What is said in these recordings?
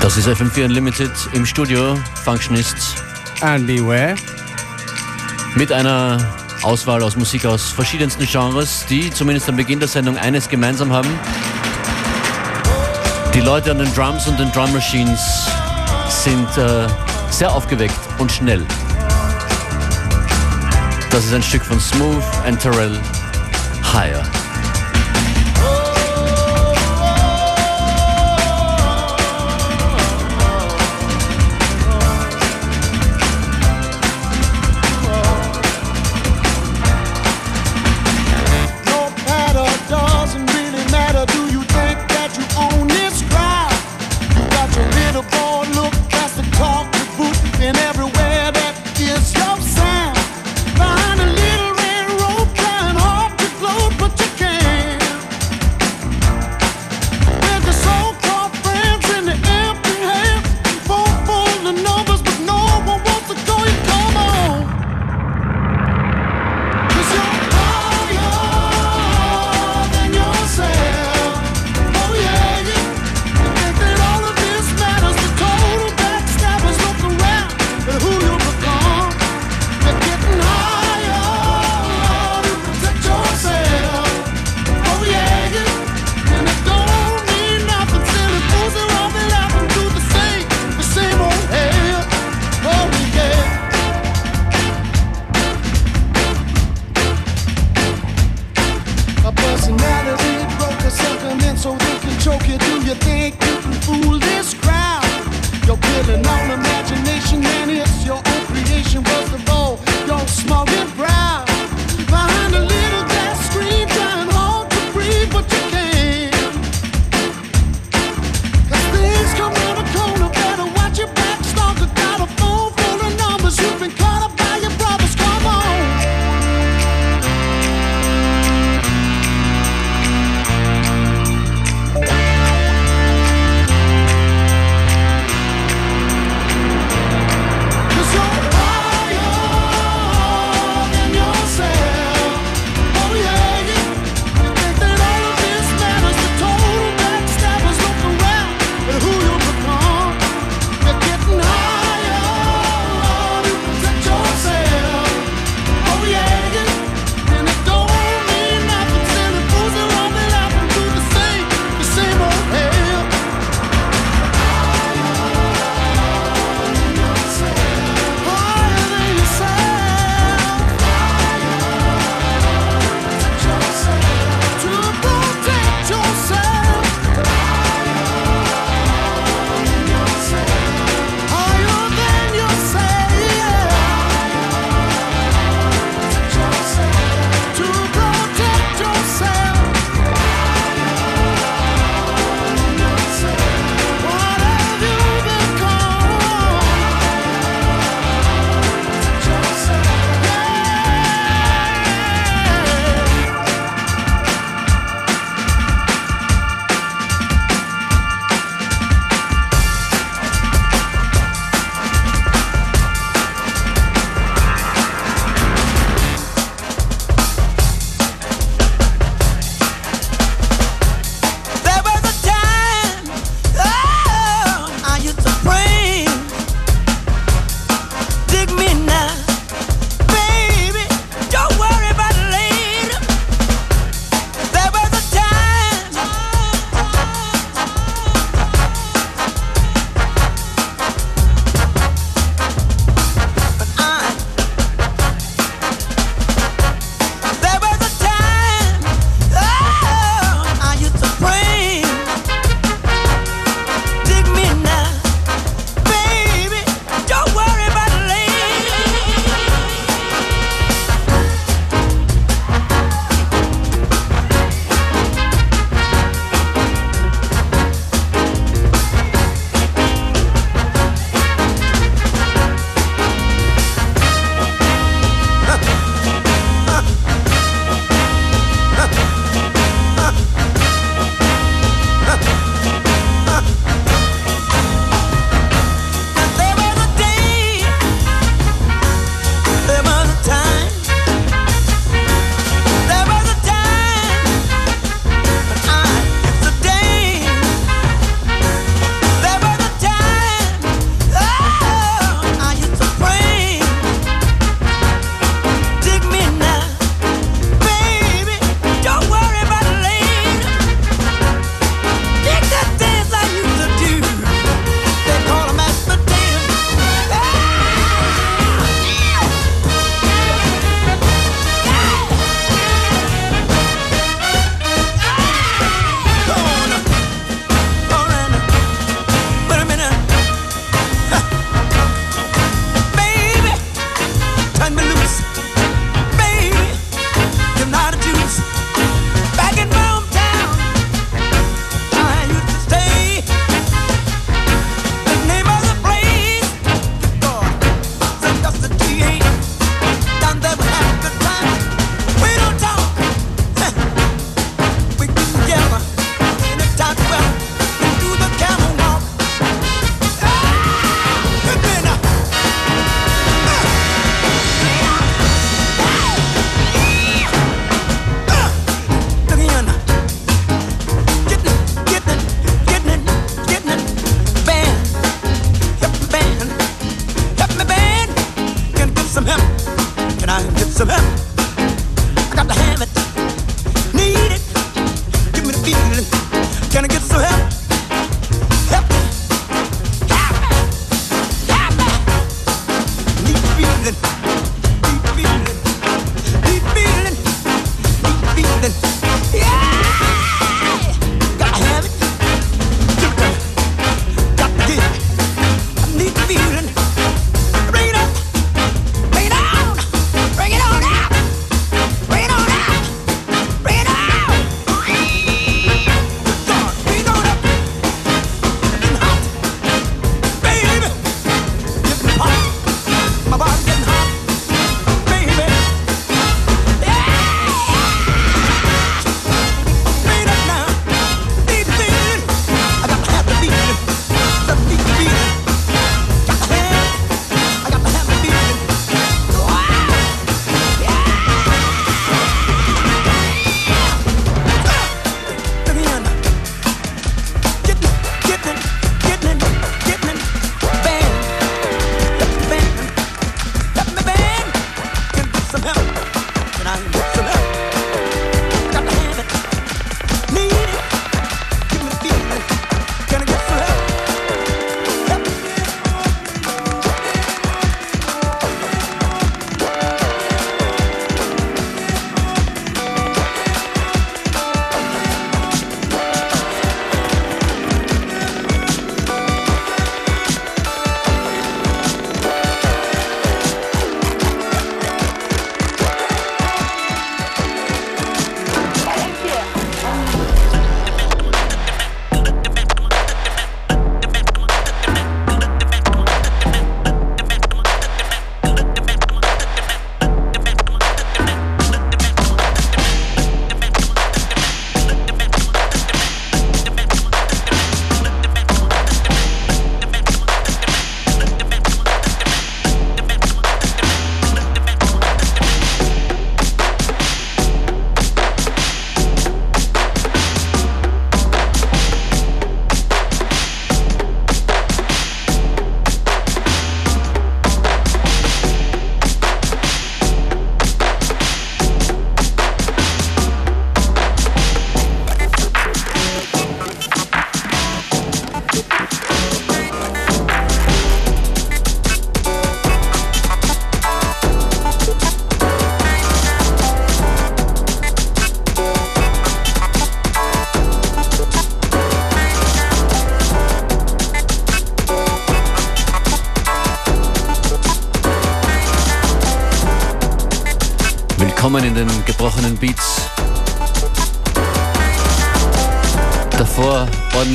Das ist FM4 Unlimited im Studio, Functionists. And beware. Mit einer Auswahl aus Musik aus verschiedensten Genres, die zumindest am Beginn der Sendung eines gemeinsam haben. Die Leute an den Drums und den Drum Machines sind äh, sehr aufgeweckt und schnell. Das ist ein Stück von Smooth and Terrell Higher.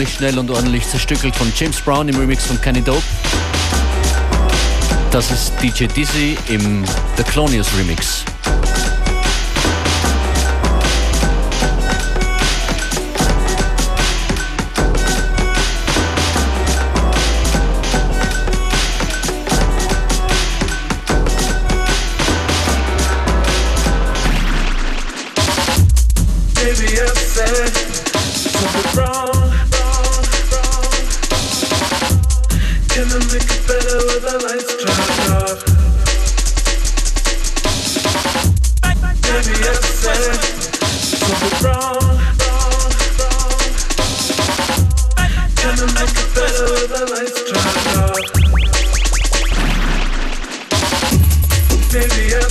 Ordentlich schnell und ordentlich zerstückelt von James Brown im Remix von Kenny Dope. Das ist DJ Dizzy im The Clonius Remix. Video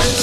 games.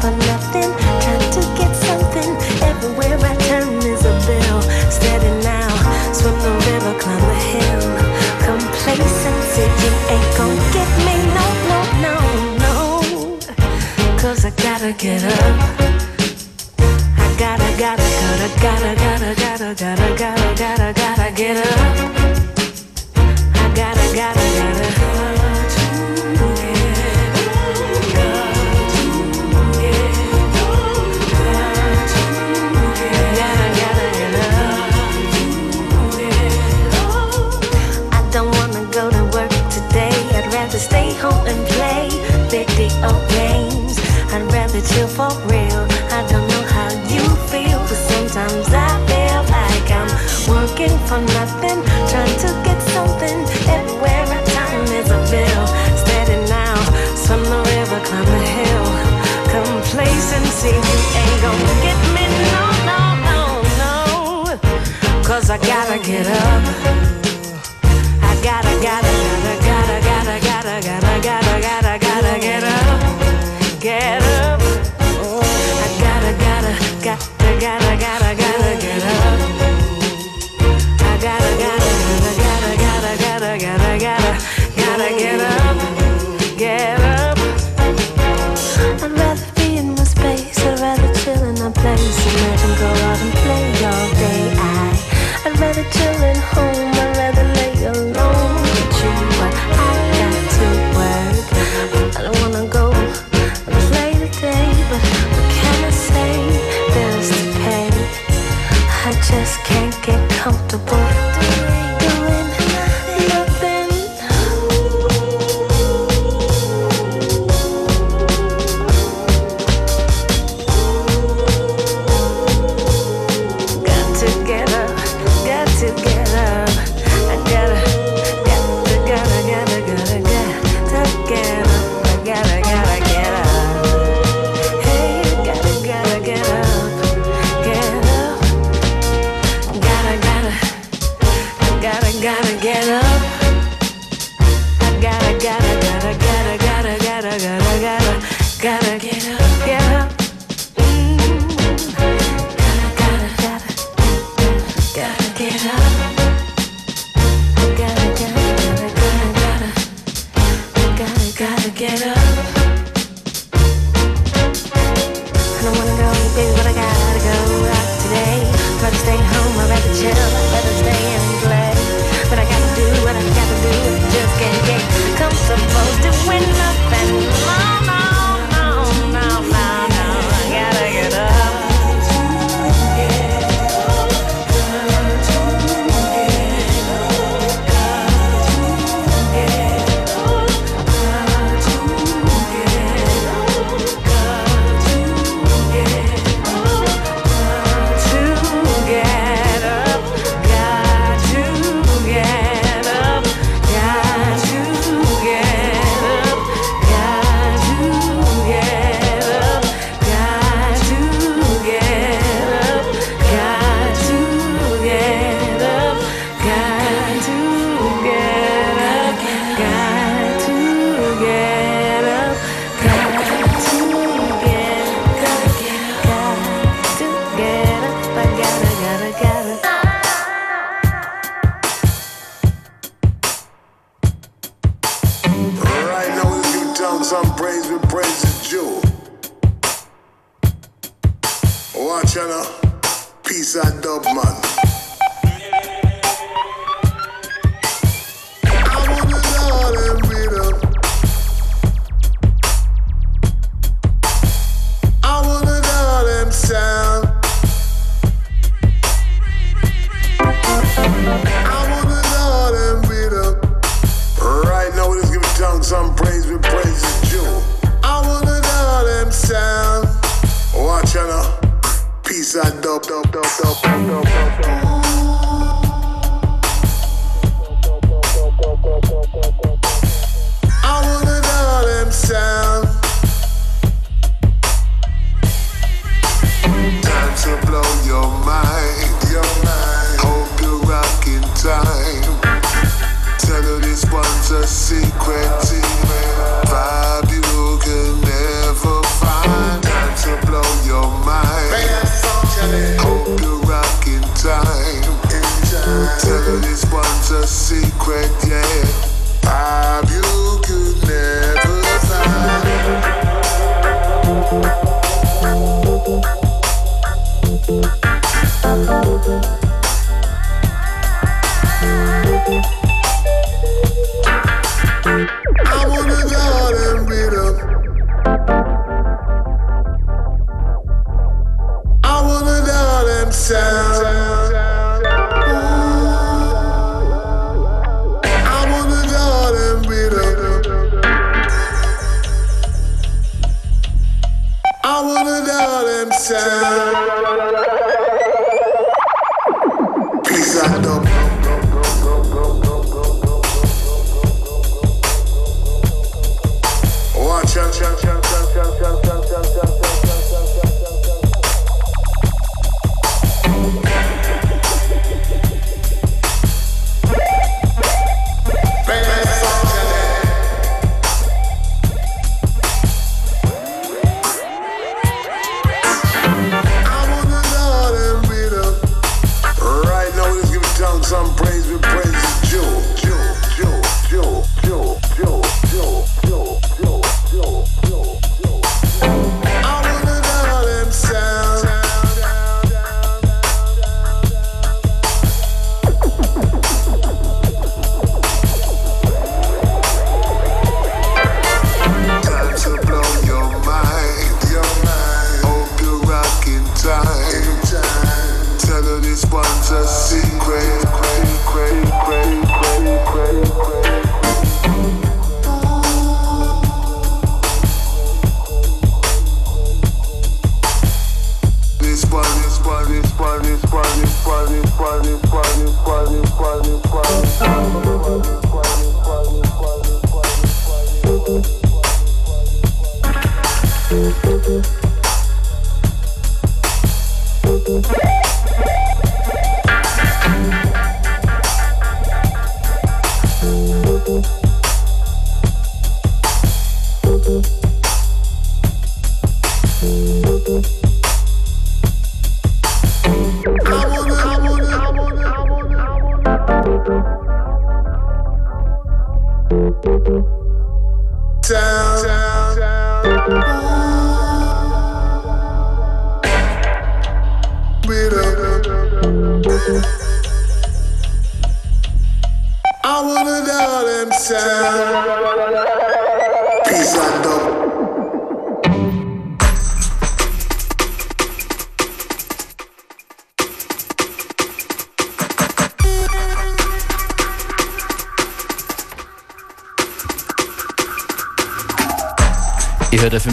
for nothing, trying to get something. Everywhere I turn is a bill. Steady now, swim the river, climb the hill. Complacency, you ain't gonna get me, no, no, no, no. Cause I gotta get up.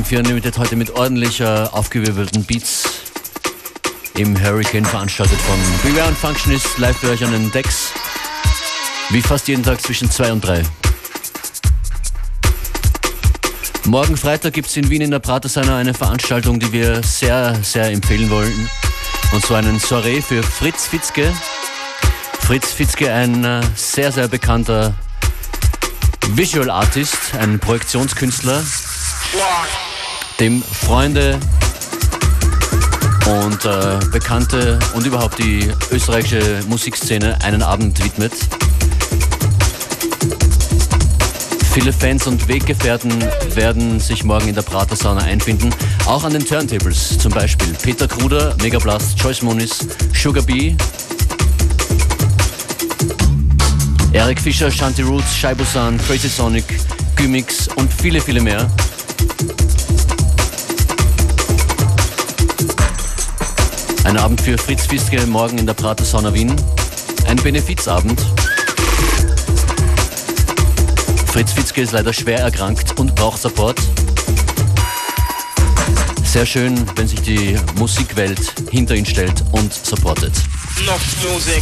FM4 Unlimited heute mit ordentlicher, aufgewirbelten Beats im Hurricane veranstaltet von Beware und Functionist live für euch an den Decks. Wie fast jeden Tag zwischen 2 und 3. Morgen Freitag gibt es in Wien in der Pratersauna eine Veranstaltung, die wir sehr, sehr empfehlen wollen. Und zwar einen Soiree für Fritz Fitzke. Fritz Fitzke, ein äh, sehr, sehr bekannter Visual Artist, ein Projektionskünstler, dem Freunde und äh, Bekannte und überhaupt die österreichische Musikszene einen Abend widmet. Viele Fans und Weggefährten werden sich morgen in der Prater Sauna einfinden. Auch an den Turntables, zum Beispiel Peter Kruder, Megablast, Joyce Moniz, Sugar Bee, Eric Fischer, Shanti Roots, Shaibusan, Crazy Sonic, Gymix und viele, viele mehr. Ein Abend für Fritz Fiske morgen in der Prater Sauna Wien. Ein Benefizabend. Fritz Fitzke ist leider schwer erkrankt und braucht Support. Sehr schön, wenn sich die Musikwelt hinter ihn stellt und supportet. Noch Musik.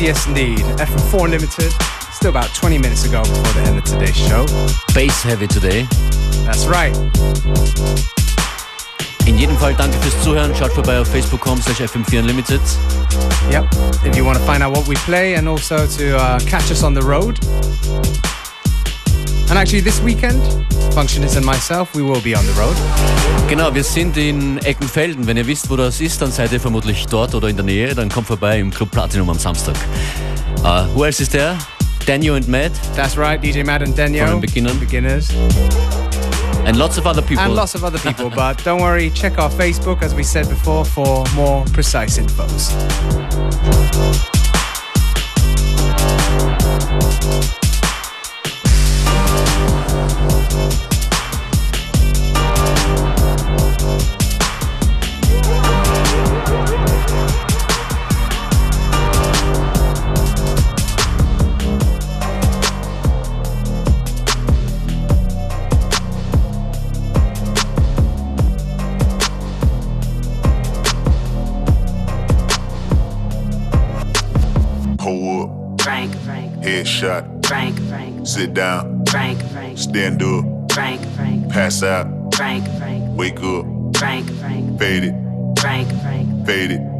Yes, indeed. FM4 Unlimited. Still about 20 minutes ago before the end of today's show. Bass heavy today. That's right. In jedem Fall danke fürs Zuhören. Schaut vorbei auf facebook.com slash fm4 unlimited. Yep. If you want to find out what we play and also to uh, catch us on the road, And actually, this weekend, Functionist and myself, we will be on the road. Genau, wir sind in Eckenfelden. Wenn ihr wisst, wo das ist, dann seid ihr vermutlich dort oder in der Nähe. Dann kommt vorbei im Club Platinum am Samstag. Uh, who else is there? Daniel and Matt. That's right, DJ Matt and Daniel. From the. Beginners. And lots of other people. And lots of other people, but don't worry, check our Facebook, as we said before, for more precise infos. Headshot. Frank, Frank, Sit down. Frank, Frank, Stand up. Frank, Frank, Pass out. Frank, Frank, Wake up. Frank, Frank, Fade it. Frank, Frank, Fade it.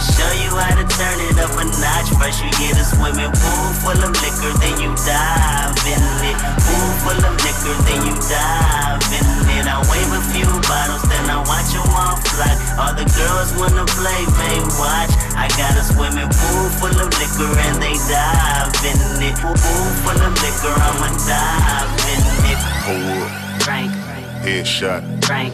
I'ma show you how to turn it up a notch. First you get a swimming pool full of liquor, then you dive in it. Pool full of liquor, then you dive in it. I wave a few bottles, then I watch them all fly. All the girls wanna play, they watch. I got a swimming pool full of liquor and they dive in it. Pool full of liquor, I'ma dive in it. Hold up. Frank, Headshot. Frank,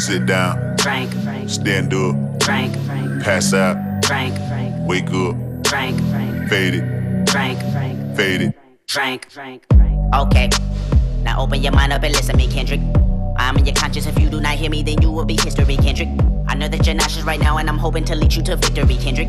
Sit down. Frank, Stand up. Frank, Pass out. Frank, Frank, Wake up. Frank, Frank, Fade it. Frank, Frank, Fade it. Frank, Frank, Frank. Okay, now open your mind up and listen to me, Kendrick. I'm in your conscience. If you do not hear me, then you will be history, Kendrick. I know that you're nauseous right now, and I'm hoping to lead you to victory, Kendrick.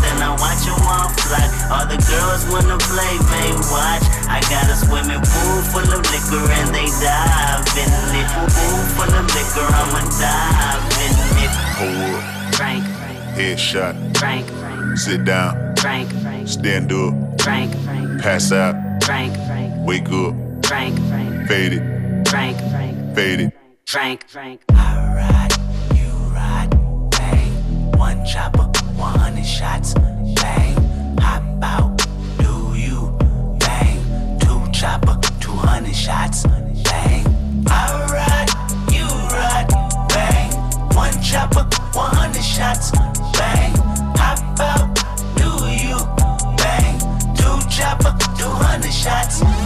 then I watch them all fly. All the girls wanna play, they watch. I got a swimming pool full of liquor and they dive in it. Pool full of liquor, I'ma dive in it. Hold up. Frank, Frank, Headshot. Frank, Frank, Sit down. Frank, Frank, Stand up. Frank, Frank, Pass out. Frank, Frank, Wake up. Frank, Frank, Fade it. Frank, Frank, Fade it. Frank, Frank. I ride, you ride, bang. One chopper, 100 shots, bang. Hop out, do you, bang. Two chopper, 200 shots, bang. I ride, you ride, bang. One chopper, 100 shots, bang. Hop out, do you, bang. Two chopper, 200 shots.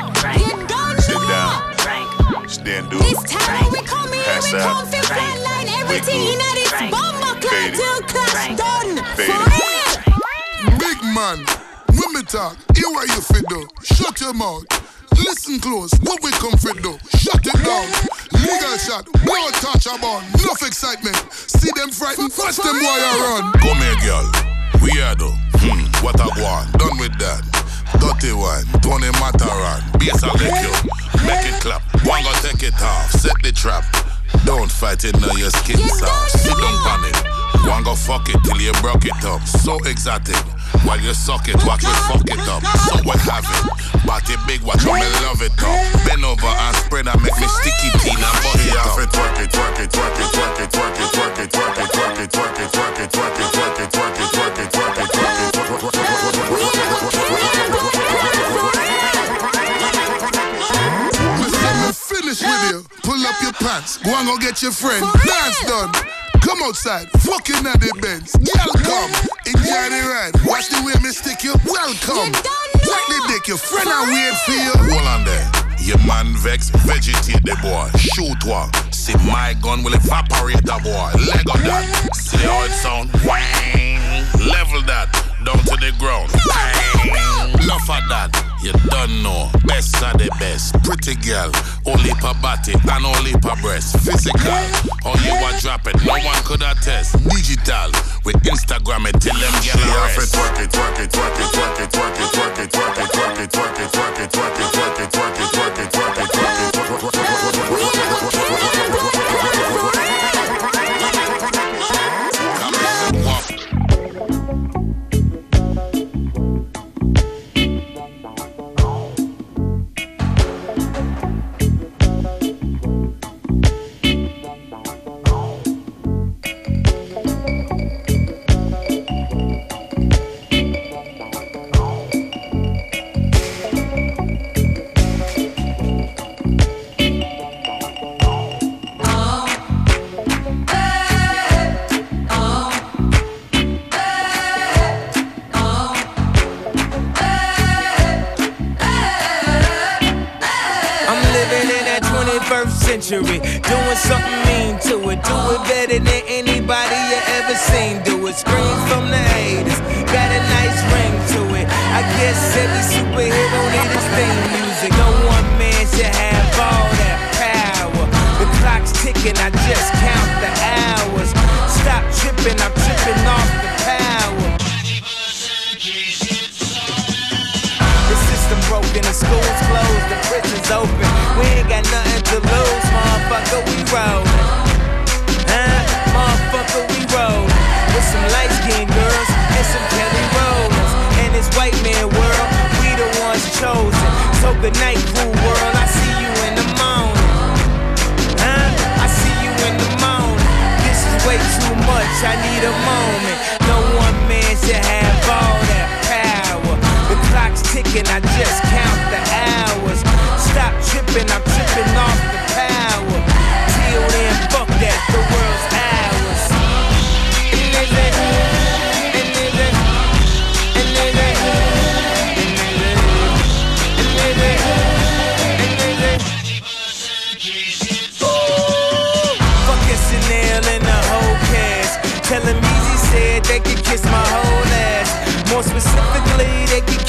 Flatline everything Wake in up. this bomber clad till clash done. For real. Big man, when me talk, hear what you fit do. Shut your mouth. Listen close, what we come for do. Shut it down. Legal shot, no touch about. Enough excitement. See them frightened, watch them boy a run. Come here, girl. Weirdo. Hmm. What a one. Done with that. Dirty one. Tony Mataran. Bass a lick you. Make it clap. One go take it off. Set the trap. Don't fight it now, your skin soft. don't Sit down know. on it. One go fuck it till you broke it up. So exotic. While you suck it, watch me fuck it up. So we have it. Body big, watch me love it up. Bend over and spread and make me sticky teen and bust it up. Twerk it, twerk it, twerk it, twerk it, twerk it, twerk it, twerk it, twerk it, twerk it, twerk it, twerk it, twerk it, twerk it, twerk it, twerk it, twerk Finish. Pull up your pants. Go and go get your friend. Dance done. Come outside, fucking at the Benz. Girl, come, enjoy the ride. Watch the way me stick you. Welcome. Like the dick, your friend I wait for you. Hold on there. Your man vex, vegetate the boy. Shoot one. See my gun will evaporate the boy. Leg on that. See how it sound? Wang. Level that. Down to the ground. Enough of that. You don't know. Best of the best. Pretty girl. Only per body and only per breast. Physical. You a drop it. No one could attest. Digital. With Instagram it till them get arrest. Twerk it, twerk it, twerk it, twerk it, twerk it, twerk it, twerk it, twerk it, twerk it, twerk it, twerk it, twerk it, twerk it, twerk luxury.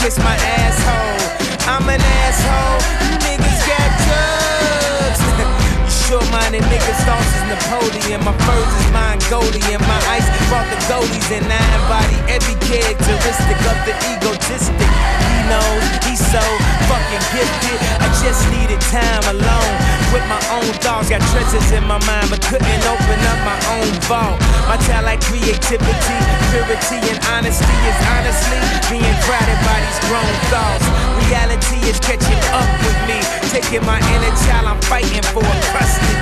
Kiss my asshole. I'm an asshole. You niggas got drugs. you short-minded niggas, thoughts is Napoleon. My furs is Mongolian. My ice brought the goldies and I embody every characteristic of the egotistic. He knows he's so fucking gifted. I just needed time alone with my own thoughts. Got treasures in my mind, but couldn't open up my own vault. My talent, creativity, purity, and honesty is honestly being crowded by these grown thoughts. Reality is catching up with me, taking my inner child. I'm fighting for custody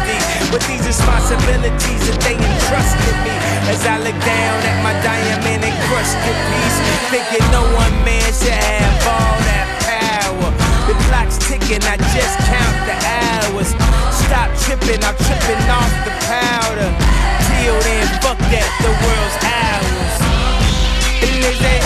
with these responsibilities that they entrusted me. As I look down at my diamond encrusted piece, thinking no one man should have all that power. The clock's ticking, I just count the hours. Stop tripping, I'm tripping off the powder. Till then, fuck that, the world's ours. And there's a,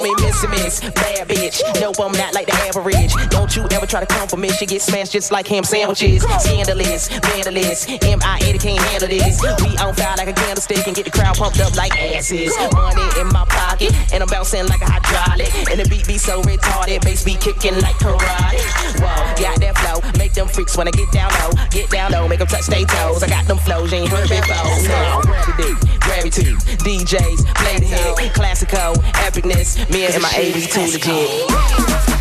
Call me Missy Miss, bad bitch. No, I'm not like the average. Don't you ever try to come for me? She get smashed just like ham sandwiches. Scandalous, vandalous, M.I.A. can't handle this. We on fire like a candlestick and get the crowd pumped up like asses. Money in my pocket, and I'm bouncing like a And the beat be so retarded, bass be kicking like karate. Whoa, got that flow, make them freaks wanna get down low, get down low, make them touch their toes. I got them flows, you ain't heard before. No, grab it, dick, grab it too. DJs, play the hit, classical, epicness. Me and my 80s too legit.